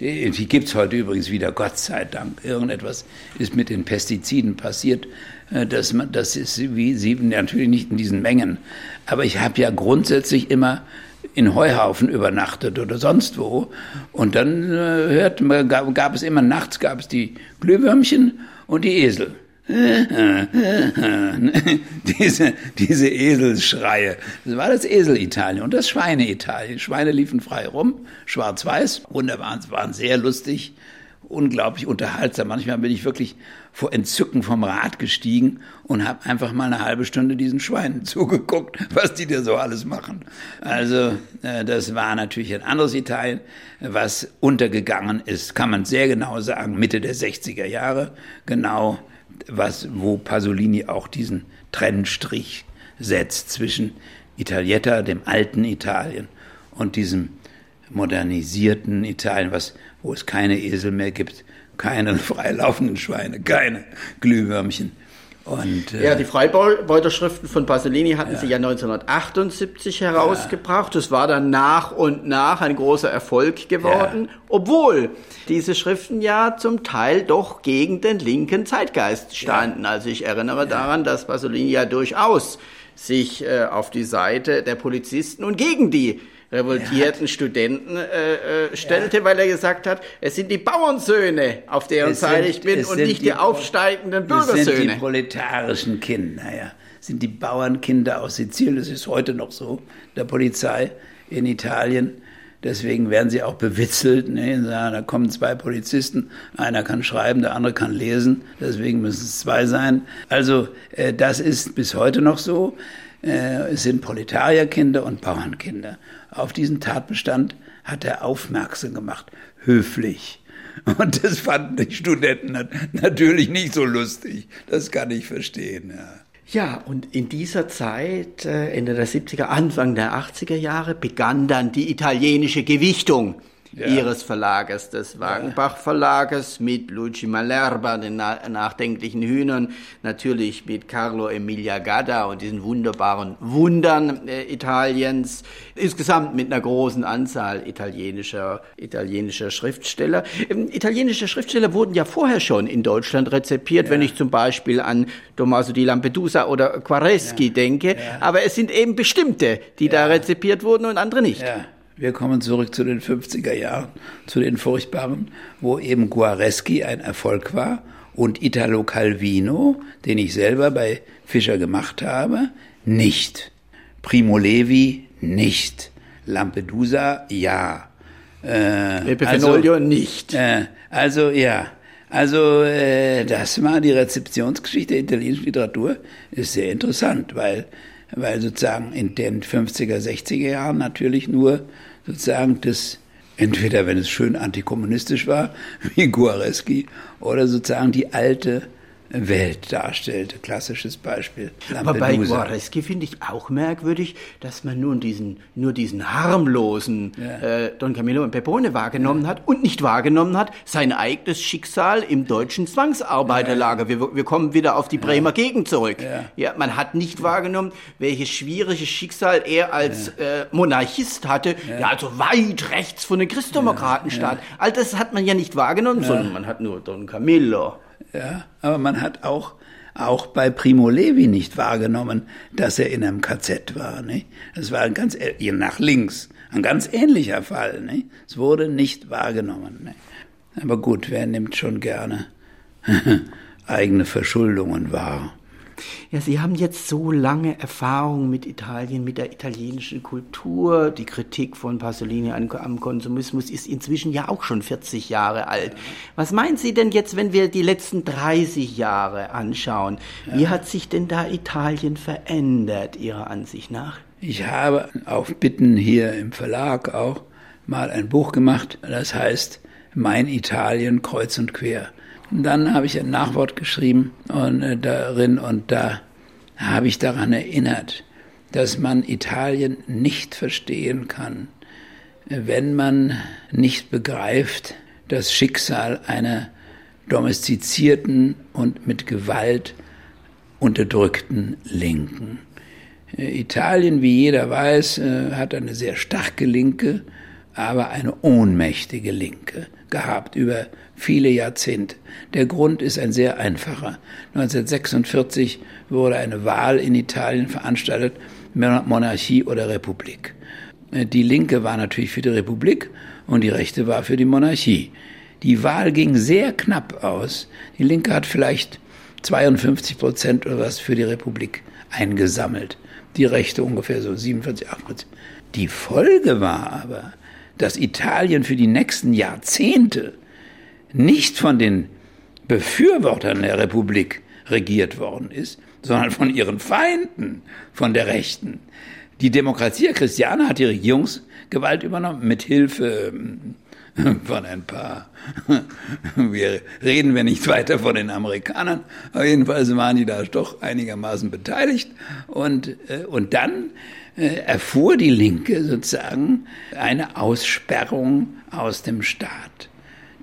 Die, die gibt's heute übrigens wieder, Gott sei Dank. Irgendetwas ist mit den Pestiziden passiert. äh, man, das ist wie sie natürlich nicht in diesen Mengen. Aber ich habe ja grundsätzlich immer in Heuhaufen übernachtet oder sonst wo. Und dann äh, hört, man- gab, gab es immer nachts gab es die Glühwürmchen und die Esel. diese, diese Eselsschreie. Das war das Eselitalien und das Schweineitalien. Schweine liefen frei rum, schwarz-weiß, wunderbar, waren sehr lustig, unglaublich unterhaltsam. Manchmal bin ich wirklich vor Entzücken vom Rad gestiegen und habe einfach mal eine halbe Stunde diesen Schweinen zugeguckt, was die da so alles machen. Also äh, das war natürlich ein anderes Italien, was untergegangen ist, kann man sehr genau sagen, Mitte der 60er Jahre, genau was, wo Pasolini auch diesen Trennstrich setzt zwischen Italietta, dem alten Italien, und diesem modernisierten Italien, was, wo es keine Esel mehr gibt, keine freilaufenden Schweine, keine Glühwürmchen. Und, äh, Ja, die Freibeuterschriften von Pasolini hatten sie ja 1978 herausgebracht. Das war dann nach und nach ein großer Erfolg geworden, obwohl diese Schriften ja zum Teil doch gegen den linken Zeitgeist standen. Also ich erinnere daran, dass Pasolini ja durchaus sich äh, auf die Seite der Polizisten und gegen die revoltierten Studenten äh, äh, stellte, weil er gesagt hat, es sind die Bauernsöhne, auf deren Es Seite sind- ich bin es und nicht die die, aufsteigenden Das sind die Bürgersöhne. proletarischen Kinder, ja. Sind die Bauernkinder aus Sizilien, das ist heute noch so, der Polizei in Italien. Deswegen werden sie auch bewitzelt. Ne? Da kommen zwei Polizisten, einer kann schreiben, der andere kann lesen, deswegen müssen es zwei sein. Also äh, das ist bis heute noch so. Äh, es sind Proletarierkinder und Bauernkinder. Auf diesen Tatbestand hat er aufmerksam gemacht, höflich. Und das fanden die Studenten nat- natürlich nicht so lustig. Das kann ich verstehen. Ja. Ja, und in dieser Zeit, äh, Ende der 70er, Anfang der 80er Jahre, begann dann die italienische Gewichtung Ja. ihres Verlages, des Wagenbach Verlages, mit Luigi Malerba, den na nachdenklichen Hühnern, natürlich mit Carlo Emilia Gadda und diesen wunderbaren Wundern äh, Italiens, insgesamt mit einer großen Anzahl italienischer, italienischer Schriftsteller. Ähm, italienische Schriftsteller wurden ja vorher schon in Deutschland rezipiert, wenn ich zum Beispiel an Tommaso di Lampedusa oder Quareschi denke, aber es sind eben bestimmte, die da rezipiert wurden und andere nicht. Wir kommen zurück zu den 50er Jahren, zu den furchtbaren, wo eben Guareschi ein Erfolg war und Italo Calvino, den ich selber bei Fischer gemacht habe, nicht. Primo Levi nicht. Lampedusa ja. Äh, Fenoglio nicht. Äh, also ja, also äh, das war die Rezeptionsgeschichte der italienischen Literatur, ist sehr interessant, weil, weil sozusagen in den 50er, 60er Jahren natürlich nur sozusagen das, entweder wenn es schön antikommunistisch war, wie Guareschi, oder sozusagen die alte Welt darstellte. Klassisches Beispiel. Aber bei. Guareschi finde ich auch merkwürdig, dass man nun diesen, nur diesen harmlosen äh, Don Camillo und Pepone wahrgenommen hat und nicht wahrgenommen hat sein eigenes Schicksal im deutschen Zwangsarbeiterlager. Wir, wir kommen wieder auf die Bremer Gegend zurück. Ja. man hat nicht wahrgenommen, welches schwierige Schicksal er als äh, Monarchist hatte. Ja. also weit rechts von den Christdemokraten stand. All das hat man ja nicht wahrgenommen, sondern man hat nur Don Camillo. Ja, aber man hat auch, auch bei Primo Levi nicht wahrgenommen, dass er in einem KZ war. Ne? Es war ein ganz, nach links, ein ganz ähnlicher Fall. Ne? Es wurde nicht wahrgenommen. Ne? Aber gut, wer nimmt schon gerne eigene Verschuldungen wahr? Ja, Sie haben jetzt so lange Erfahrung mit Italien, mit der italienischen Kultur. Die Kritik von Pasolini am Konsumismus ist inzwischen ja auch schon 40 Jahre alt. Was meinen Sie denn jetzt, wenn wir die letzten 30 Jahre anschauen? Wie hat sich denn da Italien verändert, Ihrer Ansicht nach? Ich habe auf Bitten hier im Verlag auch mal ein Buch gemacht, das heißt Mein Italien kreuz und quer. Und dann habe ich ein Nachwort geschrieben und, äh, darin und da habe ich daran erinnert, dass man Italien nicht verstehen kann, wenn man nicht begreift das Schicksal einer domestizierten und mit Gewalt unterdrückten Linken. Äh, Italien, wie jeder weiß, äh, hat eine sehr starke Linke, aber eine ohnmächtige Linke gehabt über viele Jahrzehnte. Der Grund ist ein sehr einfacher. 1946 wurde eine Wahl in Italien veranstaltet, Monarchie oder Republik. Äh, die Linke war natürlich für die Republik und die Rechte war für die Monarchie. Die Wahl ging sehr knapp aus. Die Linke hat vielleicht 52 Prozent oder was für die Republik eingesammelt. Die Rechte ungefähr so 47, 8 Prozent. Die Folge war aber, dass Italien für die nächsten Jahrzehnte nicht von den Befürwortern der Republik regiert worden ist, sondern von ihren Feinden, von der Rechten. Die Demokratie Christiane hat die Regierungsgewalt übernommen mit Hilfe ähm, von ein paar. Wir reden wir nicht weiter von den Amerikanern, aber jedenfalls waren die da doch einigermaßen beteiligt. Und, äh, und dann äh, erfuhr die Linke sozusagen eine Aussperrung aus dem Staat.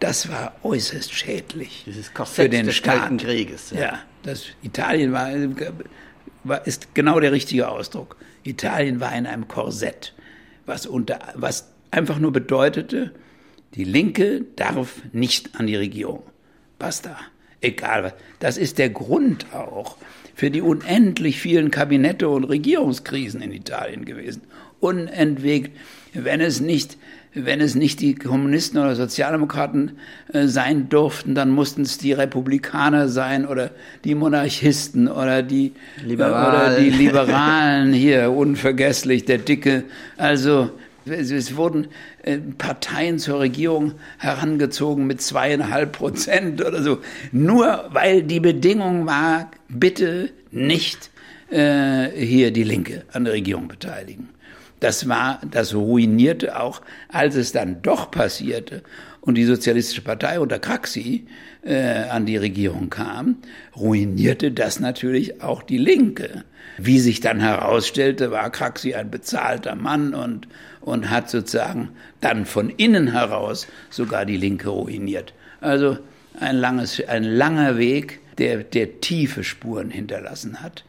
Das war äußerst schädlich für den des Staat. Kalten Krieges. Ja. ja, das Italien war, war, ist genau der richtige Ausdruck. Italien war in einem Korsett, was unter, was einfach nur bedeutete, die Linke darf nicht an die Regierung. Basta. Egal was. Das ist der Grund auch für die unendlich vielen Kabinette und Regierungskrisen in Italien gewesen. Unentwegt. Wenn es nicht wenn es nicht die Kommunisten oder Sozialdemokraten äh, sein durften, dann mussten es die Republikaner sein oder die Monarchisten oder die, Liberal. oder die Liberalen hier, unvergesslich, der Dicke. Also es wurden äh, Parteien zur Regierung herangezogen mit zweieinhalb Prozent oder so, nur weil die Bedingung war, bitte nicht äh, hier die Linke an der Regierung beteiligen. Das war, das ruinierte auch, als es dann doch passierte und die Sozialistische Partei unter Craxi äh, an die Regierung kam, ruinierte das natürlich auch die Linke. Wie sich dann herausstellte, war Craxi ein bezahlter Mann und, und hat sozusagen dann von innen heraus sogar die Linke ruiniert. Also ein, langes, ein langer Weg, der, der tiefe Spuren hinterlassen hat.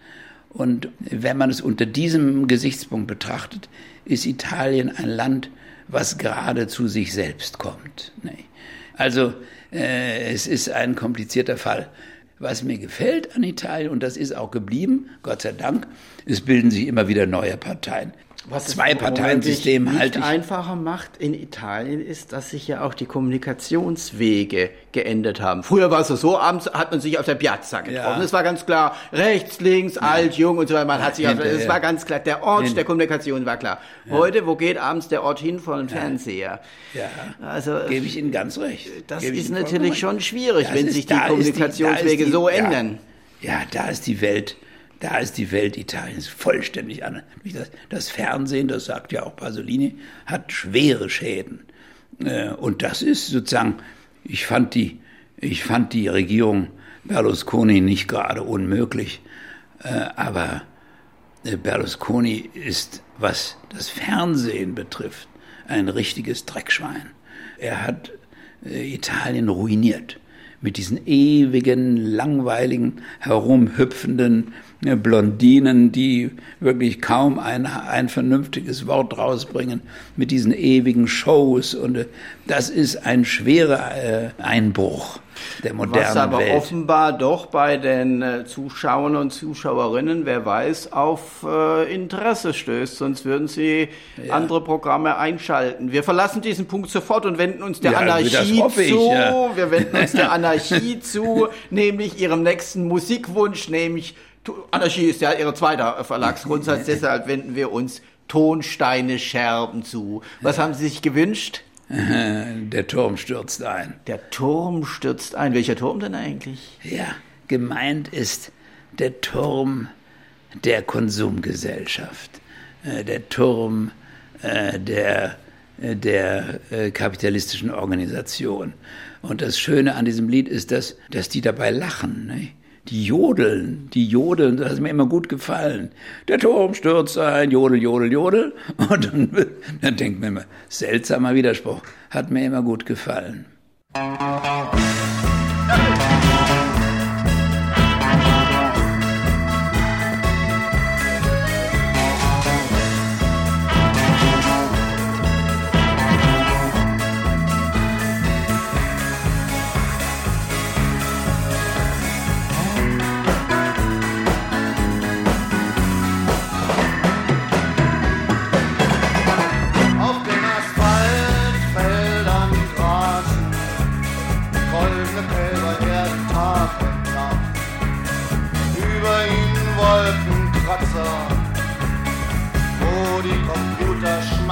Und wenn man es unter diesem Gesichtspunkt betrachtet, ist Italien ein Land, was gerade zu sich selbst kommt. Also äh, es ist ein komplizierter Fall. Was mir gefällt an Italien, und das ist auch geblieben, Gott sei Dank, es bilden sich immer wieder neue Parteien. Was zwei Parteiensystem nicht ich. einfacher macht in Italien ist, dass sich ja auch die Kommunikationswege geändert haben. Früher war es so, abends hat man sich auf der Piazza getroffen. Es ja. war ganz klar, rechts, links, ja. alt, jung und so weiter. Man hat sich, es war ganz klar, der Ort Hinter. der Kommunikation war klar. Heute, wo geht abends der Ort hin von Fernseher? Ja, also gebe ich Ihnen ganz recht. Das Gebe ist natürlich schon schwierig, das wenn ist, sich die Kommunikationswege die, die, so ändern. Ja, da ist die Welt da ist die Welt Italiens vollständig anders. Das Fernsehen, das sagt ja auch Pasolini, hat schwere Schäden. Äh, und das ist sozusagen, ich fand die, ich fand die Regierung Berlusconi nicht gerade unmöglich, äh, aber äh, Berlusconi ist, was das Fernsehen betrifft, ein richtiges Dreckschwein. Er hat Italien ruiniert mit diesen ewigen, langweiligen, herumhüpfenden Blondinen, die wirklich kaum ein, ein vernünftiges Wort rausbringen, mit diesen ewigen Shows. Und äh, das ist ein schwerer äh, Einbruch der modernen Was aber Welt. offenbar doch bei den äh, Zuschauern und Zuschauerinnen, wer weiß, auf Interesse stößt, sonst würden sie ja. andere Programme einschalten. Wir verlassen diesen Punkt sofort und wenden uns der ja, Anarchie zu. Ich, ja. Wir wenden uns der Anarchie zu, nämlich ihrem nächsten Musikwunsch, nämlich Anarchie ist ja Ihr zweiter Verlagsgrundsatz, deshalb wenden wir uns Tonsteine Scherben zu. Was haben Sie sich gewünscht? Der Turm stürzt ein. Der Turm stürzt ein. Welcher Turm denn eigentlich? Ja, gemeint ist der Turm der Konsumgesellschaft, äh, der Turm äh, der, äh, der kapitalistischen Organisation. Und das Schöne an diesem Lied ist, dass, dass die dabei lachen. Ne? Die jodeln, die jodeln, das hat mir immer gut gefallen. Der Turm stürzt ein, jodel, jodel, jodel. Und dann, dann denkt man immer, seltsamer Widerspruch, hat mir immer gut gefallen.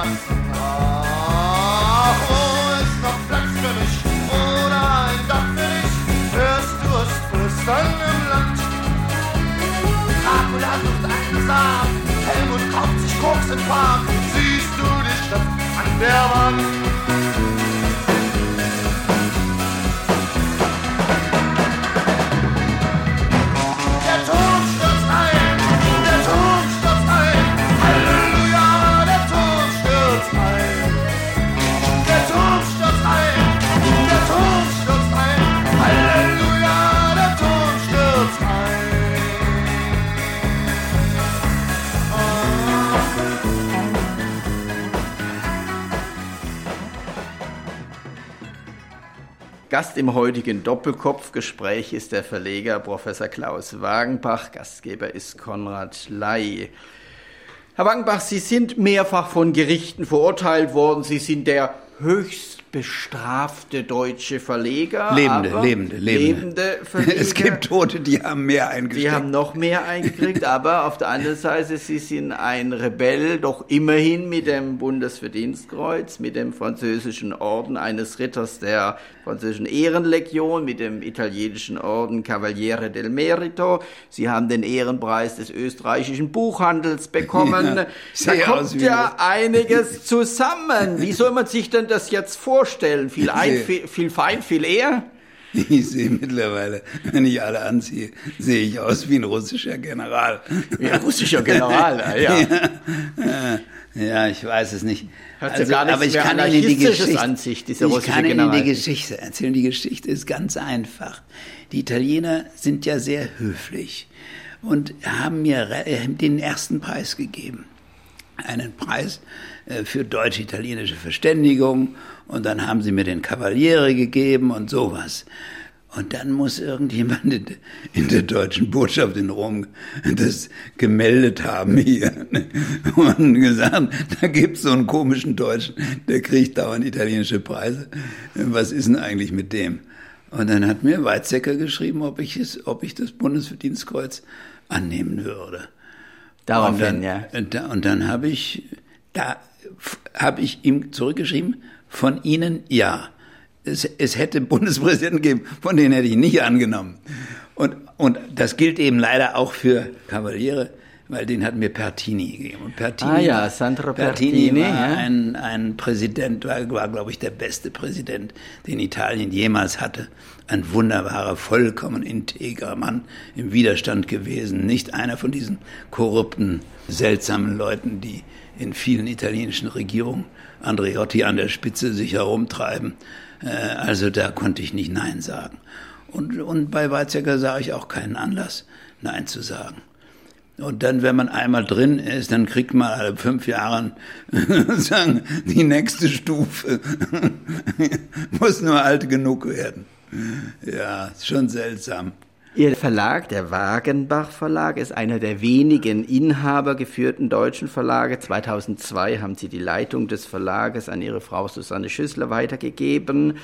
passen. Ach, oh, ist noch Platz für mich oder ein Dach für dich? Hörst du es flüstern im Land? Dracula sucht einen Samen, Helmut kauft sich Koks im Park. Siehst du die Stadt an der Wand? Gast im heutigen Doppelkopfgespräch ist der Verleger Professor Klaus Wagenbach. Gastgeber ist Konrad Ley. Herr Wagenbach, Sie sind mehrfach von Gerichten verurteilt worden. Sie sind der höchst bestrafte deutsche Verleger. Lebende, lebende, lebende. lebende Verleger. Es gibt Tote, die haben mehr eingekriegt. Die haben noch mehr eingekriegt, aber auf der anderen Seite, sie sind ein Rebell, doch immerhin mit dem Bundesverdienstkreuz, mit dem französischen Orden eines Ritters der französischen Ehrenlegion, mit dem italienischen Orden Cavaliere del Merito. Sie haben den Ehrenpreis des österreichischen Buchhandels bekommen. Ja, da kommt ja einiges zusammen. Wie soll man sich denn das jetzt vorstellen? Viel, ein, viel, viel fein, viel eher? Ich sehe mittlerweile, wenn ich alle anziehe, sehe ich aus wie ein russischer General. Wie ein russischer General, ja. ja. Ja, ich weiß es nicht. Hört also, gar aber ich kann Ihnen die Geschichte, Ansicht, ich kann Ihnen die Geschichte erzählen. Die Geschichte ist ganz einfach. Die Italiener sind ja sehr höflich und haben mir den ersten Preis gegeben. Einen Preis äh, für deutsch-italienische Verständigung und dann haben sie mir den Kavaliere gegeben und sowas. Und dann muss irgendjemand in der deutschen Botschaft in Rom das gemeldet haben hier und gesagt, da gibt's so einen komischen Deutschen, der kriegt dauernd italienische Preise. Was ist denn eigentlich mit dem? Und dann hat mir Weizsäcker geschrieben, ob ich, es, ob ich das Bundesverdienstkreuz annehmen würde. Daraufhin, ja. Und dann habe ich, da habe ich ihm zurückgeschrieben, von Ihnen ja es, es hätte Bundespräsidenten gegeben, von denen hätte ich nicht angenommen. Und, und das gilt eben leider auch für Kavaliere, weil den hat mir Pertini gegeben. Und Pertini, ah ja, Sandro Pertini, Pertini war ja. ein, ein Präsident, war, war glaube ich der beste Präsident, den Italien jemals hatte. Ein wunderbarer, vollkommen integrer Mann im Widerstand gewesen. Nicht einer von diesen korrupten, seltsamen Leuten, die in vielen italienischen Regierungen Andreotti an der Spitze sich herumtreiben. Äh, also da konnte ich nicht Nein sagen. Und, und bei Weizsäcker sah ich auch keinen Anlass, Nein zu sagen. Und dann, wenn man einmal drin ist, dann kriegt man alle fünf Jahre die nächste Stufe muss nur alt genug werden. Ja, schon seltsam. Ihr Verlag, der Wagenbach Verlag, ist einer der wenigen inhabergeführten deutschen Verlage. 2002 haben Sie die Leitung des Verlages an Ihre Frau Susanne Schüssler weitergegeben.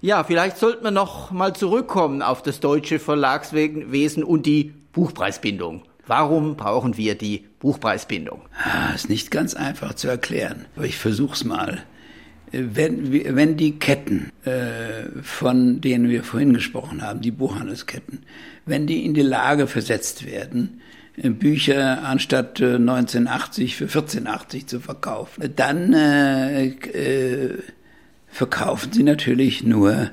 Ja, vielleicht sollten wir noch mal zurückkommen auf das deutsche Verlagswesen und die Buchpreisbindung. Warum brauchen wir die Buchpreisbindung? Ah, ist nicht ganz einfach zu erklären, aber ich versuch's mal. Wenn, wenn die Ketten, äh, von denen wir vorhin gesprochen haben, die Buchhandelsketten, wenn die in die Lage versetzt werden, äh, Bücher anstatt 1980 äh, für 1480 zu verkaufen, dann äh, äh, verkaufen sie natürlich nur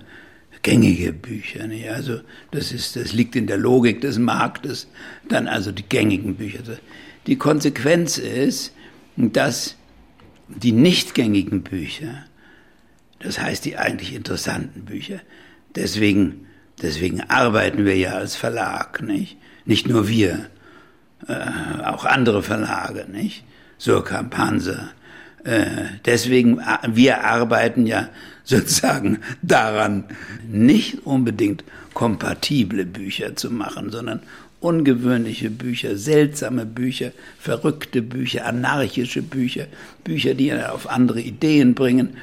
gängige Bücher. Nicht? Also das ist, das liegt in der Logik des Marktes. Dann also die gängigen Bücher. Die Konsequenz ist, dass die nicht gängigen Bücher, das heißt die eigentlich interessanten Bücher, deswegen, deswegen arbeiten wir ja als Verlag, nicht? Nicht nur wir, äh, auch andere Verlage, nicht? Surkamp, Panzer. Äh, deswegen, äh, wir arbeiten ja sozusagen daran, nicht unbedingt kompatible Bücher zu machen, sondern ungewöhnliche Bücher, seltsame Bücher, verrückte Bücher, anarchische Bücher, Bücher, die auf andere Ideen bringen.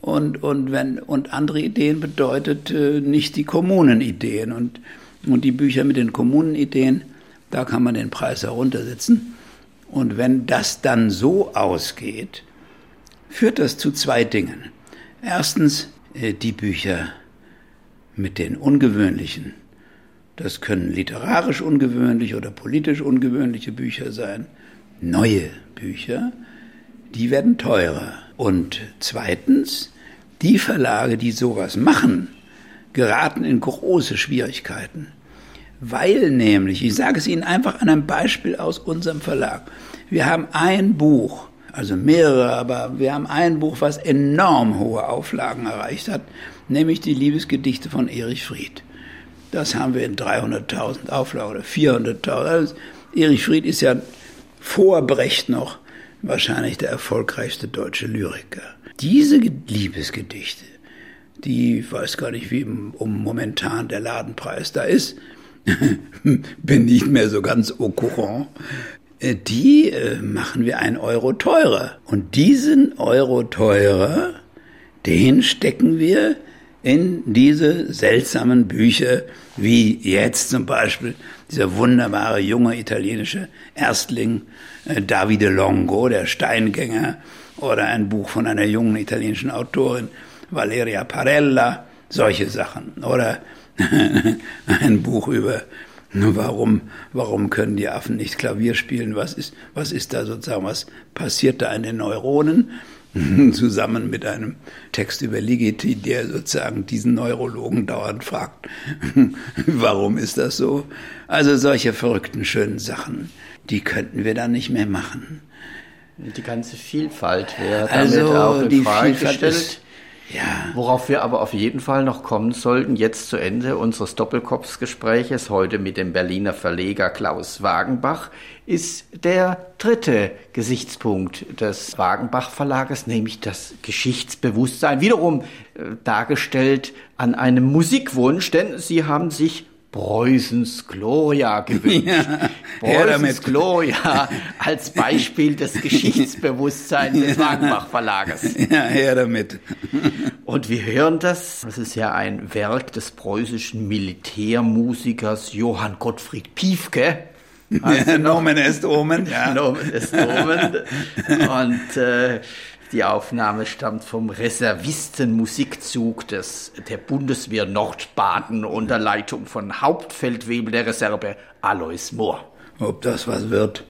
Und, und, wenn, und andere Ideen bedeutet äh, nicht die Kommunenideen. Und, und die Bücher mit den Kommunenideen, da kann man den Preis heruntersetzen. Und wenn das dann so ausgeht, führt das zu zwei Dingen. Erstens äh, die Bücher mit den ungewöhnlichen das können literarisch ungewöhnliche oder politisch ungewöhnliche Bücher sein. Neue Bücher, die werden teurer. Und zweitens, die Verlage, die sowas machen, geraten in große Schwierigkeiten. Weil nämlich, ich sage es Ihnen einfach an einem Beispiel aus unserem Verlag. Wir haben ein Buch, also mehrere, aber wir haben ein Buch, was enorm hohe Auflagen erreicht hat, nämlich die Liebesgedichte von Erich Fried. Das haben wir in 300.000 Auflagen oder 400.000. Also Erich Fried ist ja vor Brecht noch wahrscheinlich der erfolgreichste deutsche Lyriker. Diese Liebesgedichte, die, weiß gar nicht, wie um momentan der Ladenpreis da ist, bin nicht mehr so ganz au courant, äh, die äh, machen wir ein Euro teurer. Und diesen Euro teurer, den stecken wir in diese seltsamen Bücher, wie jetzt zum Beispiel dieser wunderbare junge italienische Erstling äh, Davide Longo, der Steingänger, oder ein Buch von einer jungen italienischen Autorin, Valeria Parella, solche Sachen. Oder ein Buch über warum, warum können die Affen nicht Klavier spielen? Was ist, was ist da sozusagen, was passiert da in den Neuronen? zusammen mit einem Text über Ligeti, der sozusagen diesen Neurologen dauernd fragt, warum ist das so? Also solche verrückten, schönen Sachen, die könnten wir dann nicht mehr machen. Die ganze Vielfalt wäre also damit auch in die Frage Vielfalt gestellt. ist- Ja. Worauf wir aber auf jeden Fall noch kommen sollten, jetzt zu Ende unseres Doppelkopfsgespräches, heute mit dem Berliner Verleger Klaus Wagenbach, ist der dritte Gesichtspunkt des Wagenbach Verlages, nämlich das Geschichtsbewusstsein, wiederum äh, dargestellt an einem Musikwunsch, denn sie haben sich Preußens Gloria gewünscht. her Preußens. Gloria als Beispiel des Geschichtsbewusstseins des Wagenbach Verlages. Ja, her damit. Und wir hören das. Das ist ja ein Werk des preußischen Militärmusikers Johann Gottfried Piefke. Ja, Nomen est Omen, ja. Nomen est Omen. Und äh, die Aufnahme stammt vom Reservistenmusikzug des, der Bundeswehr Nordbaden unter Leitung von Hauptfeldwebel der Reserve Alois Mohr. Ob das was wird,